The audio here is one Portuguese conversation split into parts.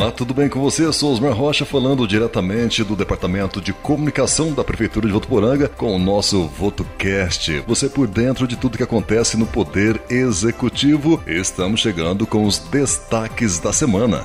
Olá, tudo bem com você? Eu sou Osmar Rocha falando diretamente do Departamento de Comunicação da Prefeitura de Votuporanga com o nosso VotoCast. Você por dentro de tudo que acontece no Poder Executivo. Estamos chegando com os destaques da semana.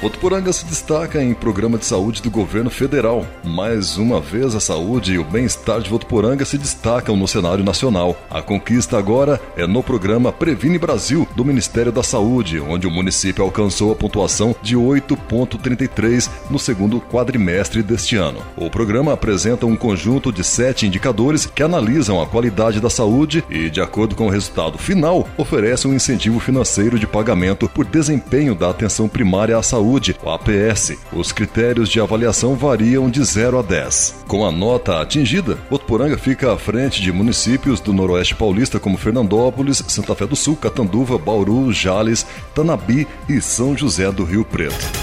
Votuporanga se destaca em programa de saúde do governo federal. Mais uma vez, a saúde e o bem-estar de Votuporanga se destacam no cenário nacional. A conquista agora é no programa Previne Brasil, do Ministério da Saúde, onde o município alcançou a pontuação de 8,33 no segundo quadrimestre deste ano. O programa apresenta um conjunto de sete indicadores que analisam a qualidade da saúde e, de acordo com o resultado final, oferece um incentivo financeiro de pagamento por desempenho da atenção primária à saúde Saúde, o APS. Os critérios de avaliação variam de 0 a 10. Com a nota atingida, Votuporanga fica à frente de municípios do Noroeste Paulista como Fernandópolis, Santa Fé do Sul, Catanduva, Bauru, Jales, Tanabi e São José do Rio Preto.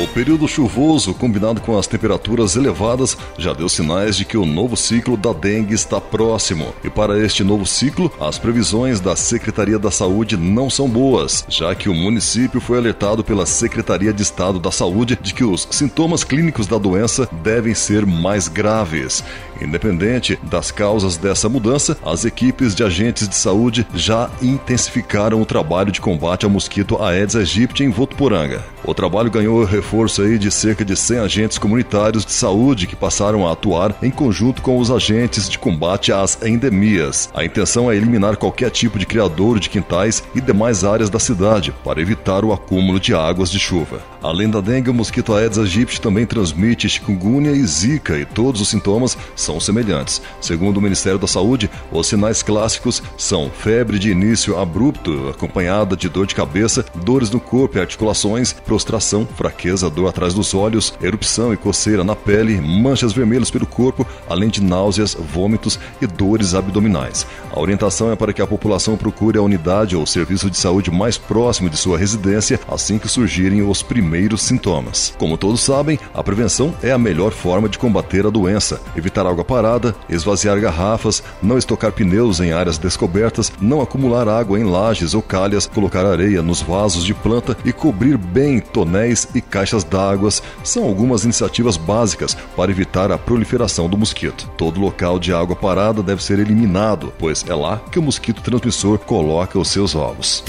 O período chuvoso, combinado com as temperaturas elevadas, já deu sinais de que o novo ciclo da dengue está próximo. E para este novo ciclo, as previsões da Secretaria da Saúde não são boas, já que o município foi alertado pela Secretaria de Estado da Saúde de que os sintomas clínicos da doença devem ser mais graves. Independente das causas dessa mudança, as equipes de agentes de saúde já intensificaram o trabalho de combate ao mosquito Aedes aegypti em Votuporanga. O trabalho ganhou reforço aí de cerca de 100 agentes comunitários de saúde que passaram a atuar em conjunto com os agentes de combate às endemias. A intenção é eliminar qualquer tipo de criadouro de quintais e demais áreas da cidade para evitar o acúmulo de águas de chuva. Além da dengue, o mosquito Aedes aegypti também transmite chikungunya e zika e todos os sintomas são semelhantes. Segundo o Ministério da Saúde, os sinais clássicos são febre de início abrupto, acompanhada de dor de cabeça, dores no corpo e articulações, prostração, fraqueza, dor atrás dos olhos, erupção e coceira na pele, manchas vermelhas pelo corpo, além de náuseas, vômitos e dores abdominais. A orientação é para que a população procure a unidade ou serviço de saúde mais próximo de sua residência assim que surgirem os primeiros sintomas. Como todos sabem, a prevenção é a melhor forma de combater a doença. Evitar água parada, esvaziar garrafas, não estocar pneus em áreas descobertas, não acumular água em lajes ou calhas, colocar areia nos vasos de planta e cobrir bem tonéis e caixas d'água são algumas iniciativas básicas para evitar a proliferação do mosquito. Todo local de água parada deve ser eliminado, pois é lá que o mosquito transmissor coloca os seus ovos.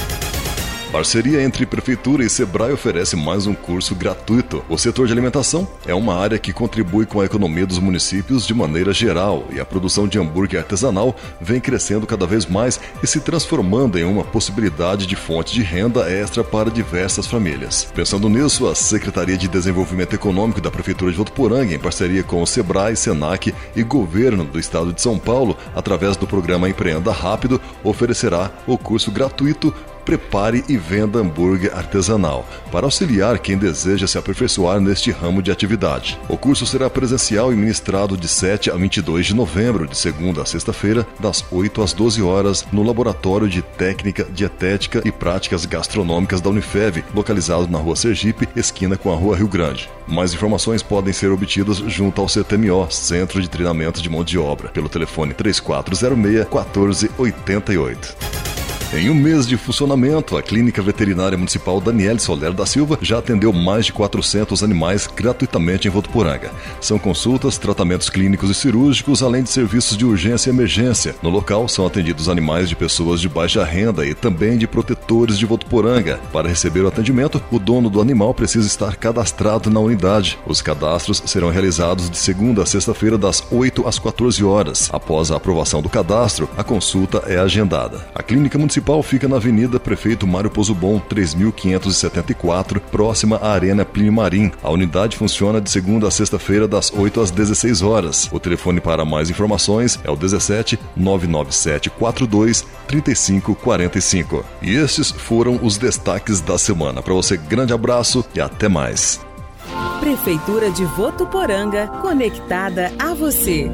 Parceria entre Prefeitura e Sebrae oferece mais um curso gratuito. O setor de alimentação é uma área que contribui com a economia dos municípios de maneira geral e a produção de hambúrguer artesanal vem crescendo cada vez mais e se transformando em uma possibilidade de fonte de renda extra para diversas famílias. Pensando nisso, a Secretaria de Desenvolvimento Econômico da Prefeitura de Votuporanga, em parceria com o Sebrae, Senac e Governo do Estado de São Paulo, através do programa Empreenda Rápido, oferecerá o curso gratuito prepare e venda hambúrguer artesanal, para auxiliar quem deseja se aperfeiçoar neste ramo de atividade. O curso será presencial e ministrado de 7 a 22 de novembro, de segunda a sexta-feira, das 8 às 12 horas, no Laboratório de Técnica, Dietética e Práticas Gastronômicas da Unifev, localizado na Rua Sergipe, esquina com a Rua Rio Grande. Mais informações podem ser obtidas junto ao CTMO, Centro de Treinamento de Mão de Obra, pelo telefone 3406 1488. Em um mês de funcionamento, a Clínica Veterinária Municipal Daniele Soler da Silva já atendeu mais de 400 animais gratuitamente em Votuporanga. São consultas, tratamentos clínicos e cirúrgicos, além de serviços de urgência e emergência. No local são atendidos animais de pessoas de baixa renda e também de protetores de Votuporanga. Para receber o atendimento, o dono do animal precisa estar cadastrado na unidade. Os cadastros serão realizados de segunda a sexta-feira, das 8 às 14 horas. Após a aprovação do cadastro, a consulta é agendada. A Clínica Municipal municipal fica na Avenida Prefeito Mário Pozobon, 3574, próxima à Arena Plínio Marim. A unidade funciona de segunda a sexta-feira, das 8 às 16 horas. O telefone para mais informações é o 17 997 42 3545. E estes foram os destaques da semana. Para você, grande abraço e até mais. Prefeitura de Votuporanga, conectada a você.